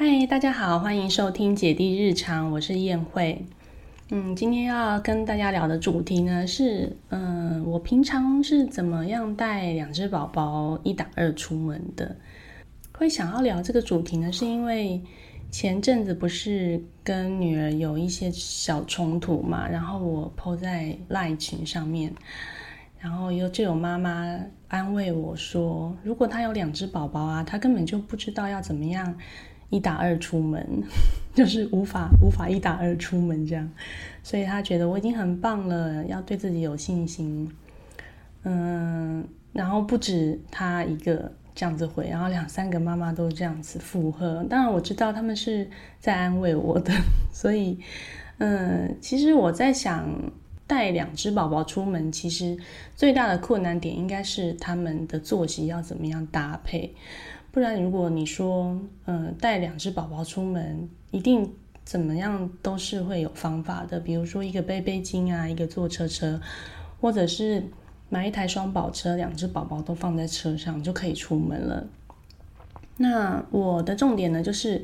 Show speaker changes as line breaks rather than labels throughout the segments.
嗨，大家好，欢迎收听姐弟日常，我是燕慧。嗯，今天要跟大家聊的主题呢是，嗯，我平常是怎么样带两只宝宝一打二出门的？会想要聊这个主题呢，是因为前阵子不是跟女儿有一些小冲突嘛，然后我 po 在赖群上面，然后有就有妈妈安慰我说，如果她有两只宝宝啊，她根本就不知道要怎么样。一打二出门，就是无法无法一打二出门这样，所以他觉得我已经很棒了，要对自己有信心。嗯，然后不止他一个这样子回，然后两三个妈妈都这样子附和。当然我知道他们是在安慰我的，所以嗯，其实我在想带两只宝宝出门，其实最大的困难点应该是他们的作息要怎么样搭配。不然，如果你说，嗯，带两只宝宝出门，一定怎么样都是会有方法的。比如说，一个背背巾啊，一个坐车车，或者是买一台双宝车，两只宝宝都放在车上就可以出门了。那我的重点呢，就是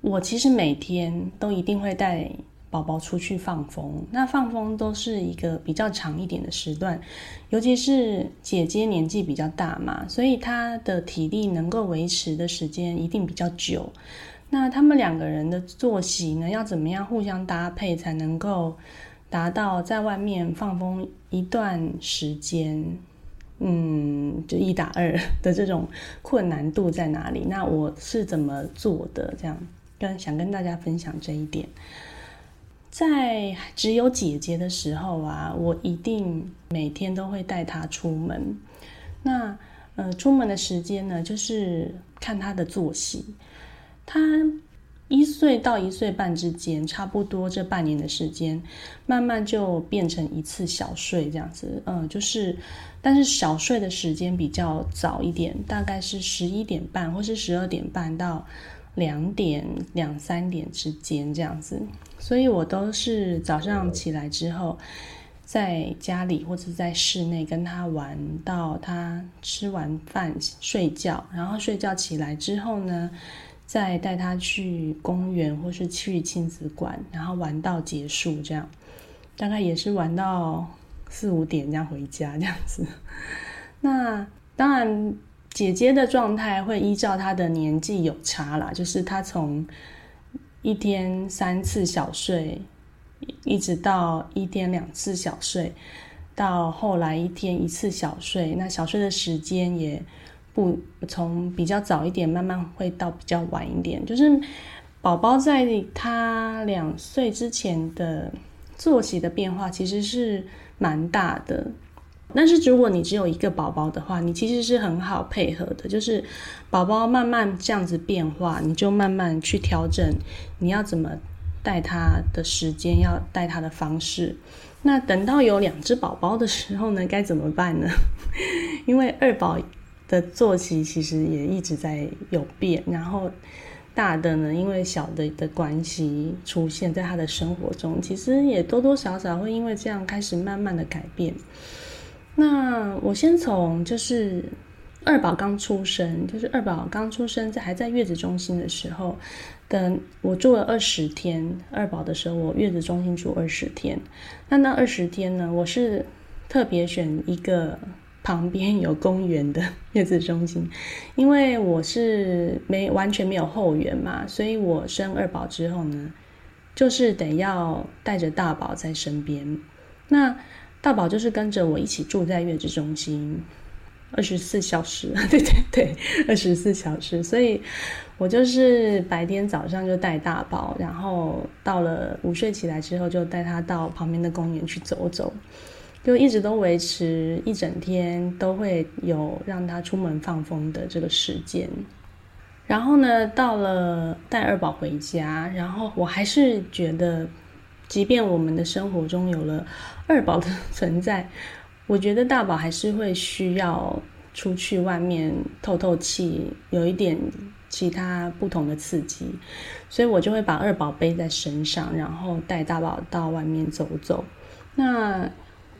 我其实每天都一定会带。宝宝出去放风，那放风都是一个比较长一点的时段，尤其是姐姐年纪比较大嘛，所以她的体力能够维持的时间一定比较久。那他们两个人的作息呢，要怎么样互相搭配才能够达到在外面放风一段时间？嗯，就一打二的这种困难度在哪里？那我是怎么做的？这样跟想跟大家分享这一点。在只有姐姐的时候啊，我一定每天都会带她出门。那呃，出门的时间呢，就是看她的作息。她一岁到一岁半之间，差不多这半年的时间，慢慢就变成一次小睡这样子。嗯，就是，但是小睡的时间比较早一点，大概是十一点半或是十二点半到。两点两三点之间这样子，所以我都是早上起来之后，在家里或者在室内跟他玩到他吃完饭睡觉，然后睡觉起来之后呢，再带他去公园或是去亲子馆，然后玩到结束这样，大概也是玩到四五点这样回家这样子。那当然。姐姐的状态会依照她的年纪有差啦，就是她从一天三次小睡，一直到一天两次小睡，到后来一天一次小睡。那小睡的时间也不从比较早一点，慢慢会到比较晚一点。就是宝宝在他两岁之前的作息的变化其实是蛮大的。但是如果你只有一个宝宝的话，你其实是很好配合的，就是宝宝慢慢这样子变化，你就慢慢去调整你要怎么带他的时间，要带他的方式。那等到有两只宝宝的时候呢，该怎么办呢？因为二宝的作息其实也一直在有变，然后大的呢，因为小的的关系出现在他的生活中，其实也多多少少会因为这样开始慢慢的改变。那我先从就是二宝刚出生，就是二宝刚出生在还在月子中心的时候，等我住了二十天。二宝的时候，我月子中心住二十天。那那二十天呢，我是特别选一个旁边有公园的 月子中心，因为我是没完全没有后援嘛，所以我生二宝之后呢，就是得要带着大宝在身边。那大宝就是跟着我一起住在月子中心，二十四小时，对对对，二十四小时。所以，我就是白天早上就带大宝，然后到了午睡起来之后，就带他到旁边的公园去走走，就一直都维持一整天都会有让他出门放风的这个时间。然后呢，到了带二宝回家，然后我还是觉得。即便我们的生活中有了二宝的 存在，我觉得大宝还是会需要出去外面透透气，有一点其他不同的刺激，所以我就会把二宝背在身上，然后带大宝到外面走走。那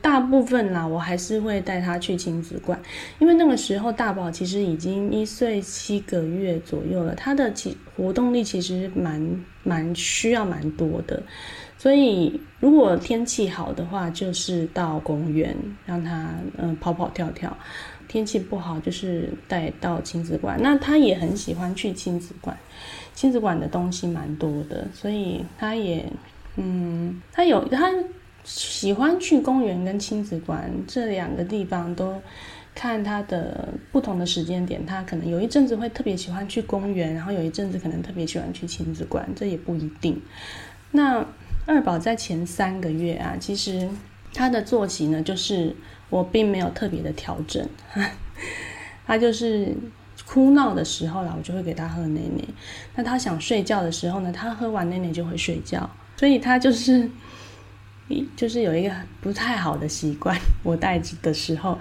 大部分啦，我还是会带他去亲子馆，因为那个时候大宝其实已经一岁七个月左右了，他的其活动力其实蛮蛮需要蛮多的，所以如果天气好的话，就是到公园让他嗯跑跑跳跳；天气不好，就是带到亲子馆。那他也很喜欢去亲子馆，亲子馆的东西蛮多的，所以他也嗯，他有他。喜欢去公园跟亲子馆这两个地方，都看他的不同的时间点。他可能有一阵子会特别喜欢去公园，然后有一阵子可能特别喜欢去亲子馆，这也不一定。那二宝在前三个月啊，其实他的作息呢，就是我并没有特别的调整。他就是哭闹的时候啦，我就会给他喝奶奶。那他想睡觉的时候呢，他喝完奶奶就会睡觉，所以他就是。就是有一个不太好的习惯，我带的时候，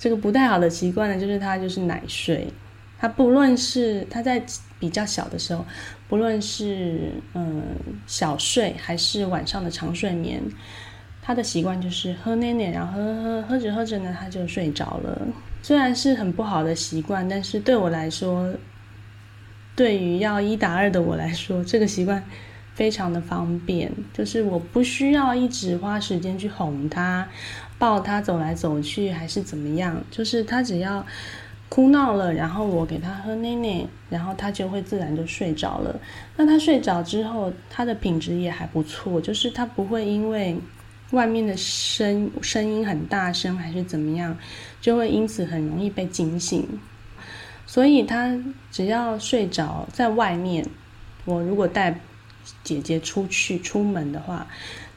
这个不太好的习惯呢，就是他就是奶睡，他不论是他在比较小的时候，不论是嗯小睡还是晚上的长睡眠，他的习惯就是喝奶奶，然后喝喝喝着喝着呢，他就睡着了。虽然是很不好的习惯，但是对我来说，对于要一打二的我来说，这个习惯。非常的方便，就是我不需要一直花时间去哄他、抱他走来走去，还是怎么样，就是他只要哭闹了，然后我给他喝奶奶，然后他就会自然就睡着了。那他睡着之后，他的品质也还不错，就是他不会因为外面的声声音很大声还是怎么样，就会因此很容易被惊醒。所以他只要睡着在外面，我如果带。姐姐出去出门的话，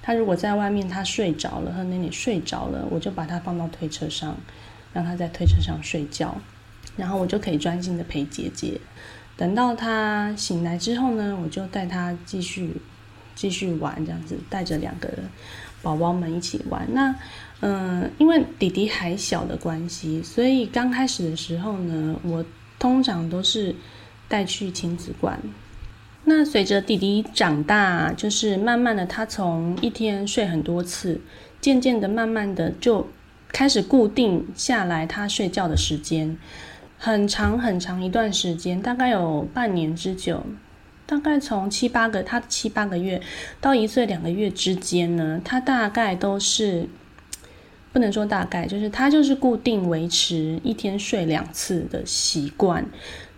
他如果在外面，他睡着了，和奶奶睡着了，我就把他放到推车上，让他在推车上睡觉，然后我就可以专心的陪姐姐。等到她醒来之后呢，我就带她继续继续玩，这样子带着两个宝宝们一起玩。那嗯，因为弟弟还小的关系，所以刚开始的时候呢，我通常都是带去亲子馆。那随着弟弟长大，就是慢慢的，他从一天睡很多次，渐渐的，慢慢的就开始固定下来他睡觉的时间，很长很长一段时间，大概有半年之久，大概从七八个他七八个月到一岁两个月之间呢，他大概都是不能说大概，就是他就是固定维持一天睡两次的习惯。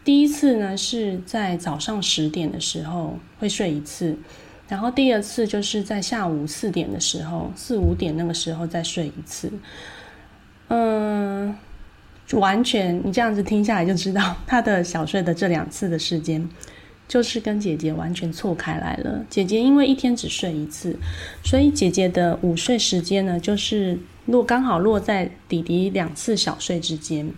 第一次呢是在早上十点的时候会睡一次，然后第二次就是在下午四点的时候，四五点那个时候再睡一次。嗯，完全你这样子听下来就知道，他的小睡的这两次的时间，就是跟姐姐完全错开来了。姐姐因为一天只睡一次，所以姐姐的午睡时间呢，就是落刚好落在弟弟两次小睡之间。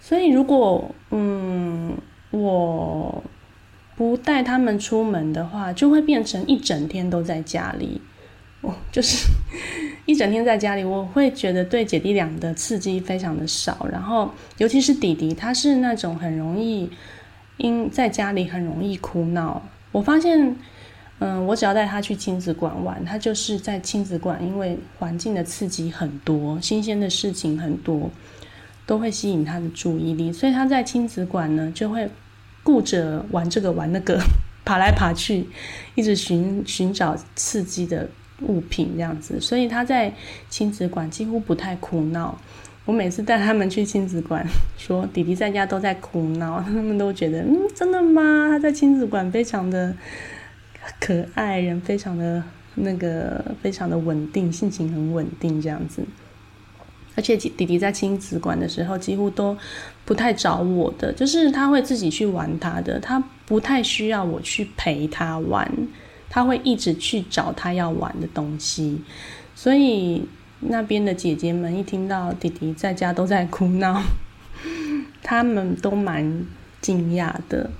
所以，如果嗯我不带他们出门的话，就会变成一整天都在家里。哦，就是一整天在家里，我会觉得对姐弟俩的刺激非常的少。然后，尤其是弟弟，他是那种很容易因在家里很容易哭闹。我发现，嗯，我只要带他去亲子馆玩，他就是在亲子馆，因为环境的刺激很多，新鲜的事情很多。都会吸引他的注意力，所以他在亲子馆呢，就会顾着玩这个玩那个，爬来爬去，一直寻寻找刺激的物品这样子。所以他在亲子馆几乎不太哭闹。我每次带他们去亲子馆，说弟弟在家都在哭闹，他们都觉得嗯，真的吗？他在亲子馆非常的可爱，人非常的那个非常的稳定，性情很稳定这样子。而且弟弟在亲子馆的时候，几乎都不太找我的，就是他会自己去玩他的，他不太需要我去陪他玩，他会一直去找他要玩的东西。所以那边的姐姐们一听到弟弟在家都在哭闹，他们都蛮惊讶的。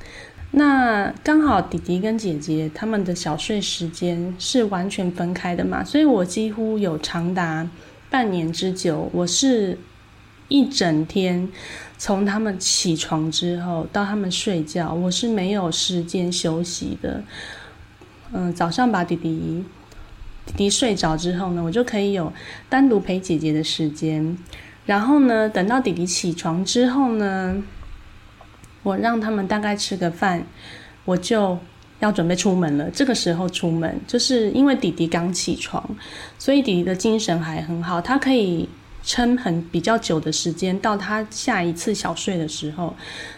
那刚好弟弟跟姐姐他们的小睡时间是完全分开的嘛，所以我几乎有长达。半年之久，我是一整天，从他们起床之后到他们睡觉，我是没有时间休息的。嗯，早上把弟弟弟弟睡着之后呢，我就可以有单独陪姐姐的时间。然后呢，等到弟弟起床之后呢，我让他们大概吃个饭，我就要准备出门了。这个时候出门，就是因为弟弟刚起床，所以弟弟的精神还很好，他可以撑很比较久的时间，到他下一次小睡的时候。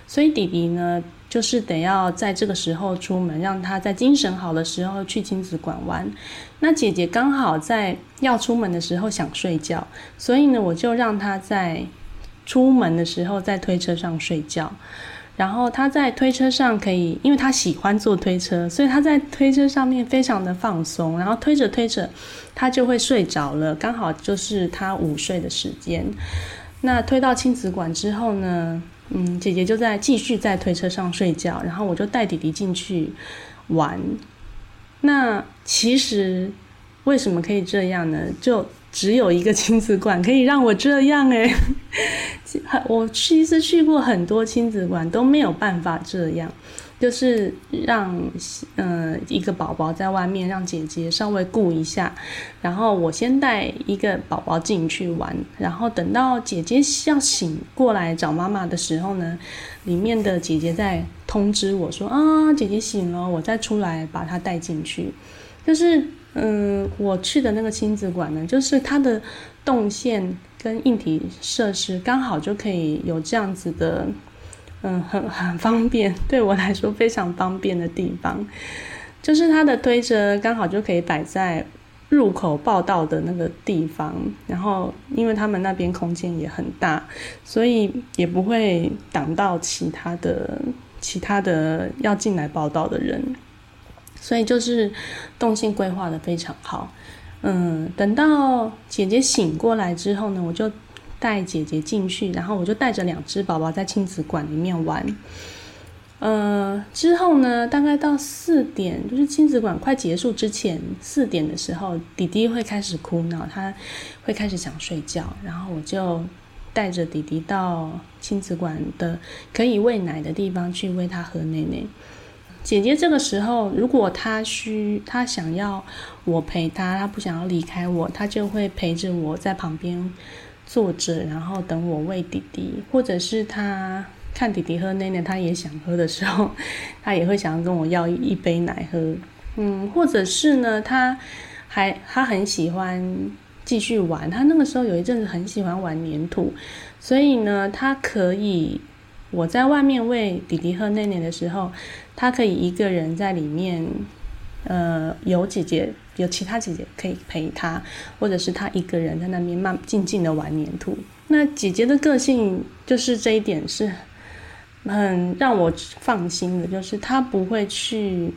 所以弟弟呢。就是得要在这个时候出门，让他在精神好的时候去亲子馆玩。那姐姐刚好在要出门的时候想睡觉，所以呢，我就让他在出门的时候在推车上睡觉。然后他在推车上可以，因为他喜欢坐推车，所以他在推车上面非常的放松。然后推着推着，他就会睡着了，刚好就是他午睡的时间。那推到亲子馆之后呢？嗯，姐姐就在继续在推车上睡觉，然后我就带弟弟进去玩。那其实为什么可以这样呢？就只有一个亲子馆可以让我这样 诶。我其实去过很多亲子馆都没有办法这样。就是让嗯一个宝宝在外面，让姐姐稍微顾一下，然后我先带一个宝宝进去玩，然后等到姐姐要醒过来找妈妈的时候呢，里面的姐姐在通知我说啊姐姐醒了，我再出来把她带进去。就是嗯我去的那个亲子馆呢，就是它的动线跟硬体设施刚好就可以有这样子的。嗯，很很方便，对我来说非常方便的地方，就是它的推车刚好就可以摆在入口报道的那个地方，然后因为他们那边空间也很大，所以也不会挡到其他的其他的要进来报道的人，所以就是动线规划的非常好。嗯，等到姐姐醒过来之后呢，我就。带姐姐进去，然后我就带着两只宝宝在亲子馆里面玩。呃，之后呢，大概到四点，就是亲子馆快结束之前，四点的时候，弟弟会开始哭闹，他会开始想睡觉，然后我就带着弟弟到亲子馆的可以喂奶的地方去喂他喝奶奶。姐姐这个时候，如果她需，她想要我陪她，她不想要离开我，她就会陪着我在旁边。坐着，然后等我喂弟弟，或者是她看弟弟喝奶奶，她也想喝的时候，她也会想要跟我要一杯奶喝。嗯，或者是呢，她还她很喜欢继续玩，她那个时候有一阵子很喜欢玩粘土，所以呢，她可以我在外面喂弟弟喝奶奶的时候，他可以一个人在里面。呃，有姐姐，有其他姐姐可以陪他，或者是他一个人在那边慢静静的玩粘土。那姐姐的个性就是这一点是很让我放心的，就是她不会去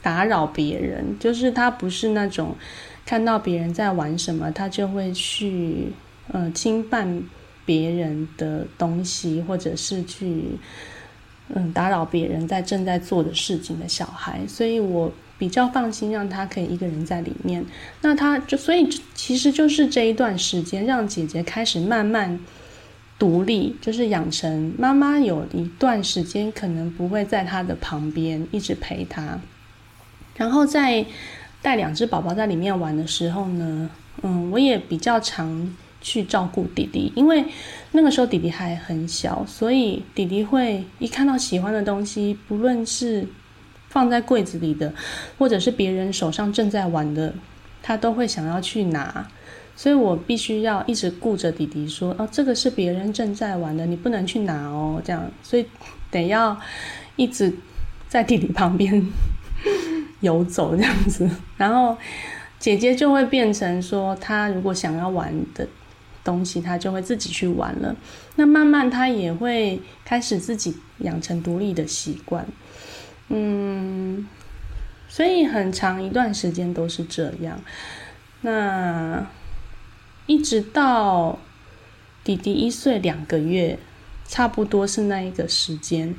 打扰别人，就是她不是那种看到别人在玩什么，她就会去呃侵犯别人的东西，或者是去嗯打扰别人在正在做的事情的小孩，所以我。比较放心，让他可以一个人在里面。那他就所以其实就是这一段时间，让姐姐开始慢慢独立，就是养成妈妈有一段时间可能不会在他的旁边一直陪他。然后在带两只宝宝在里面玩的时候呢，嗯，我也比较常去照顾弟弟，因为那个时候弟弟还很小，所以弟弟会一看到喜欢的东西，不论是放在柜子里的，或者是别人手上正在玩的，他都会想要去拿，所以我必须要一直顾着弟弟说：“哦，这个是别人正在玩的，你不能去拿哦。”这样，所以得要一直在弟弟旁边游走这样子。然后姐姐就会变成说，她如果想要玩的东西，他就会自己去玩了。那慢慢他也会开始自己养成独立的习惯。嗯，所以很长一段时间都是这样。那一直到弟弟一岁两个月，差不多是那一个时间，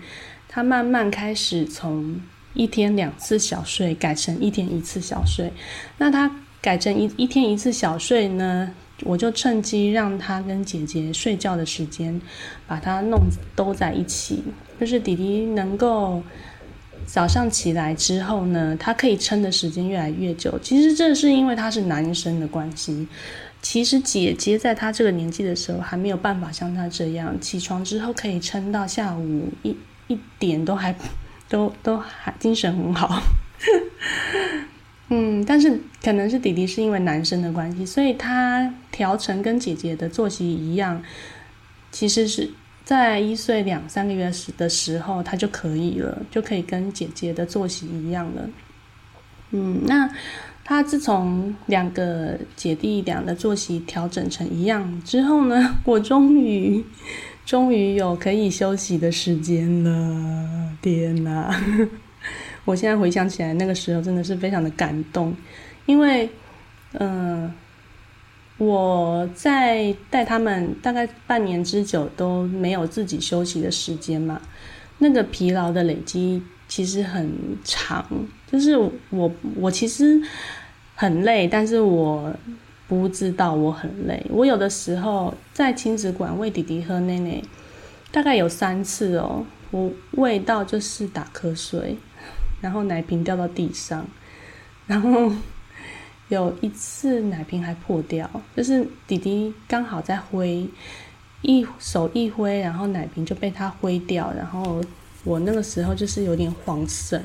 他慢慢开始从一天两次小睡改成一天一次小睡。那他改成一一天一次小睡呢，我就趁机让他跟姐姐睡觉的时间，把他弄都在一起，就是弟弟能够。早上起来之后呢，他可以撑的时间越来越久。其实这是因为他是男生的关系。其实姐姐在他这个年纪的时候，还没有办法像他这样，起床之后可以撑到下午一一点都还都都还精神很好。嗯，但是可能是弟弟是因为男生的关系，所以他调成跟姐姐的作息一样，其实是。在一岁两三个月时的时候，他就可以了，就可以跟姐姐的作息一样了。嗯，那他自从两个姐弟俩的作息调整成一样之后呢，我终于终于有可以休息的时间了。天哪！我现在回想起来，那个时候真的是非常的感动，因为嗯。我在带他们大概半年之久都没有自己休息的时间嘛，那个疲劳的累积其实很长，就是我我其实很累，但是我不知道我很累。我有的时候在亲子馆喂弟弟喝奶奶，大概有三次哦，我喂到就是打瞌睡，然后奶瓶掉到地上，然后。有一次奶瓶还破掉，就是弟弟刚好在挥，一手一挥，然后奶瓶就被他挥掉，然后我那个时候就是有点慌神，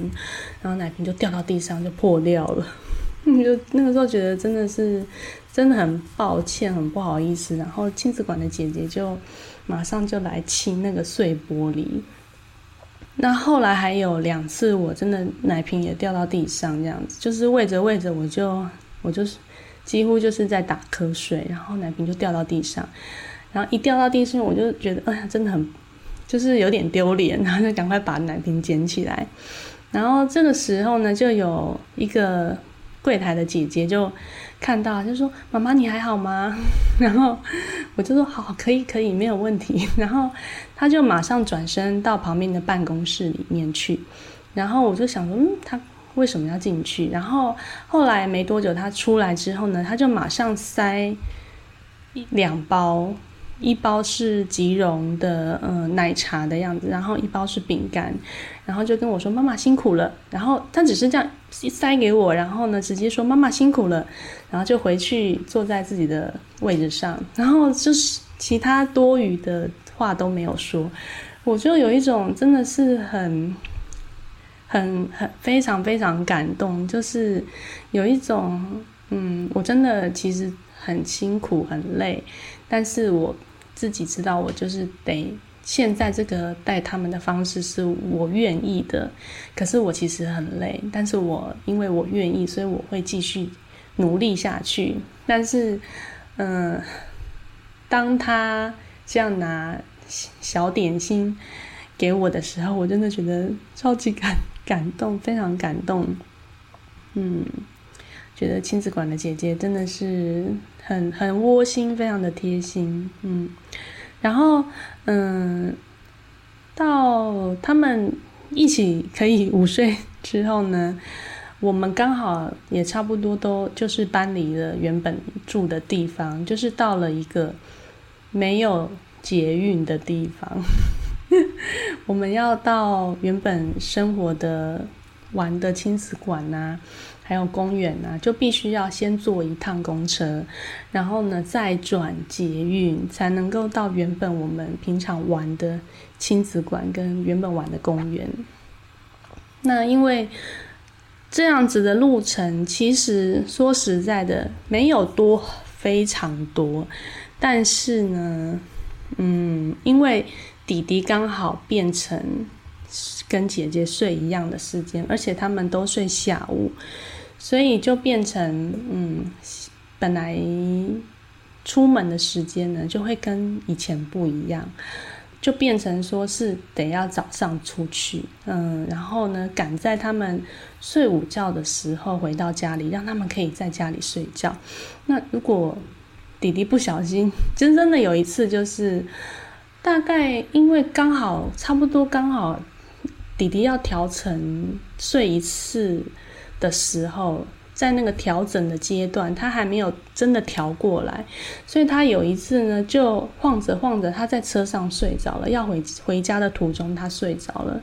然后奶瓶就掉到地上就破掉了，就那个时候觉得真的是真的很抱歉，很不好意思，然后亲子馆的姐姐就马上就来清那个碎玻璃，那后来还有两次我真的奶瓶也掉到地上，这样子就是喂着喂着我就。我就是几乎就是在打瞌睡，然后奶瓶就掉到地上，然后一掉到地上，我就觉得哎呀，真的很就是有点丢脸，然后就赶快把奶瓶捡起来。然后这个时候呢，就有一个柜台的姐姐就看到，就说：“妈妈你还好吗？” 然后我就说：“好，可以，可以，没有问题。”然后他就马上转身到旁边的办公室里面去，然后我就想说：“嗯，他。”为什么要进去？然后后来没多久，他出来之后呢，他就马上塞两包，一包是吉绒的嗯奶茶的样子，然后一包是饼干，然后就跟我说：“妈妈辛苦了。”然后他只是这样塞给我，然后呢直接说：“妈妈辛苦了。”然后就回去坐在自己的位置上，然后就是其他多余的话都没有说，我就有一种真的是很。很很非常非常感动，就是有一种嗯，我真的其实很辛苦很累，但是我自己知道我就是得现在这个带他们的方式是我愿意的，可是我其实很累，但是我因为我愿意，所以我会继续努力下去。但是嗯，当他这样拿小点心给我的时候，我真的觉得超级感。感动，非常感动。嗯，觉得亲子馆的姐姐真的是很很窝心，非常的贴心。嗯，然后嗯，到他们一起可以午睡之后呢，我们刚好也差不多都就是搬离了原本住的地方，就是到了一个没有捷运的地方。我们要到原本生活的玩的亲子馆呐，还有公园啊，就必须要先坐一趟公车，然后呢再转捷运，才能够到原本我们平常玩的亲子馆跟原本玩的公园。那因为这样子的路程，其实说实在的，没有多非常多，但是呢，嗯，因为。弟弟刚好变成跟姐姐睡一样的时间，而且他们都睡下午，所以就变成嗯，本来出门的时间呢就会跟以前不一样，就变成说是得要早上出去，嗯，然后呢赶在他们睡午觉的时候回到家里，让他们可以在家里睡觉。那如果弟弟不小心，真真的有一次就是。大概因为刚好差不多刚好，弟弟要调成睡一次的时候，在那个调整的阶段，他还没有真的调过来，所以他有一次呢，就晃着晃着，他在车上睡着了，要回回家的途中他睡着了，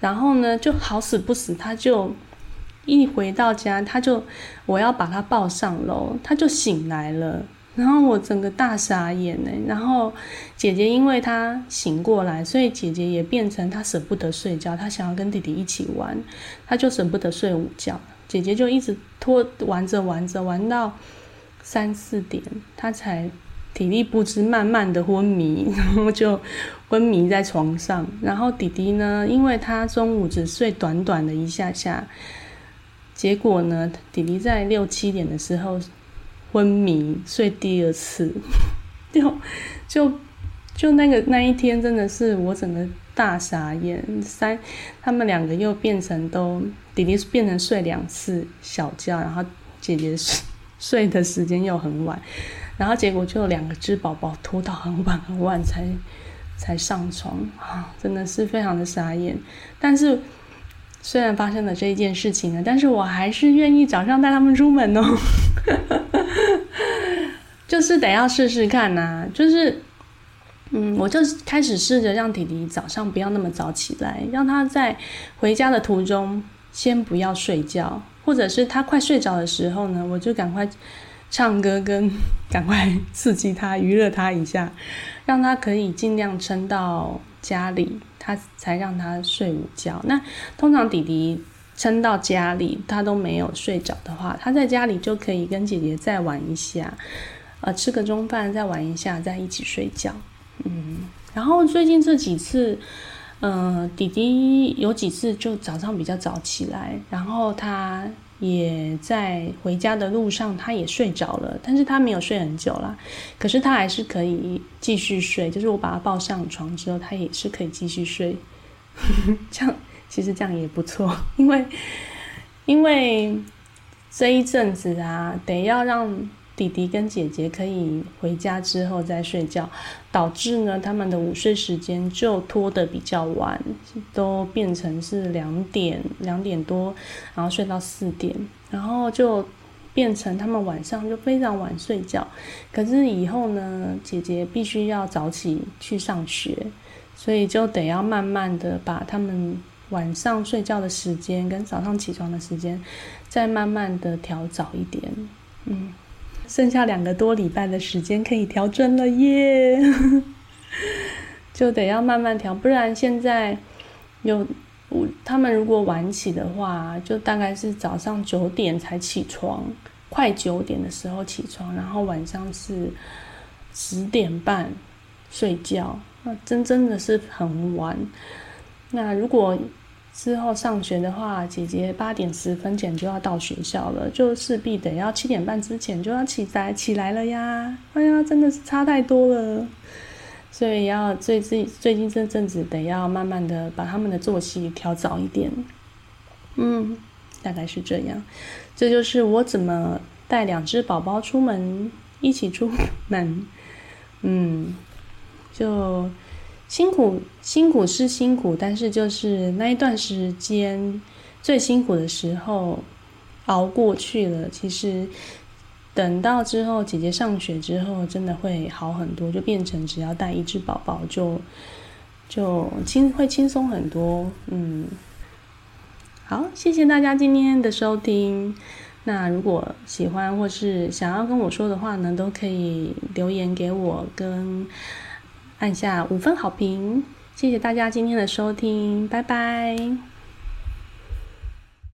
然后呢，就好死不死，他就一回到家，他就我要把他抱上楼，他就醒来了，然后我整个大傻眼呢，然后姐姐因为她醒过来，所以姐姐也变成她舍不得睡觉，她想要跟弟弟一起玩，她就舍不得睡午觉。姐姐就一直拖玩着玩着玩到三四点，她才体力不支，慢慢的昏迷，然后就昏迷在床上。然后弟弟呢，因为他中午只睡短短的一下下，结果呢，弟弟在六七点的时候昏迷睡第二次，就就就那个那一天真的是我整个。大傻眼，三他们两个又变成都弟弟变成睡两次小觉，然后姐姐睡睡的时间又很晚，然后结果就两个只宝宝拖到很晚很晚才才上床啊，真的是非常的傻眼。但是虽然发生了这一件事情呢，但是我还是愿意早上带他们出门哦，就是得要试试看呐，就是。嗯，我就开始试着让弟弟早上不要那么早起来，让他在回家的途中先不要睡觉，或者是他快睡着的时候呢，我就赶快唱歌跟赶快刺激他、娱乐他一下，让他可以尽量撑到家里，他才让他睡午觉。那通常弟弟撑到家里他都没有睡着的话，他在家里就可以跟姐姐再玩一下，呃，吃个中饭再玩一下，再一起睡觉。嗯，然后最近这几次，嗯，弟弟有几次就早上比较早起来，然后他也在回家的路上，他也睡着了，但是他没有睡很久啦，可是他还是可以继续睡，就是我把他抱上床之后，他也是可以继续睡，这样 其实这样也不错，因为因为这一阵子啊，得要让。弟弟跟姐姐可以回家之后再睡觉，导致呢他们的午睡时间就拖得比较晚，都变成是两点两点多，然后睡到四点，然后就变成他们晚上就非常晚睡觉。可是以后呢，姐姐必须要早起去上学，所以就得要慢慢的把他们晚上睡觉的时间跟早上起床的时间再慢慢的调早一点，嗯。剩下两个多礼拜的时间可以调整了耶，就得要慢慢调，不然现在有我他们如果晚起的话，就大概是早上九点才起床，快九点的时候起床，然后晚上是十点半睡觉，那真真的是很晚。那如果之后上学的话，姐姐八点十分前就要到学校了，就势必得要七点半之前就要起来起来了呀！哎呀，真的是差太多了，所以要最最最近这阵子得要慢慢的把他们的作息调早一点。嗯，大概是这样。这就是我怎么带两只宝宝出门一起出门。嗯，就。辛苦辛苦是辛苦，但是就是那一段时间最辛苦的时候熬过去了。其实等到之后姐姐上学之后，真的会好很多，就变成只要带一只宝宝就就轻会轻松很多。嗯，好，谢谢大家今天的收听。那如果喜欢或是想要跟我说的话呢，都可以留言给我跟。按下五分好评，谢谢大家今天的收听，拜拜。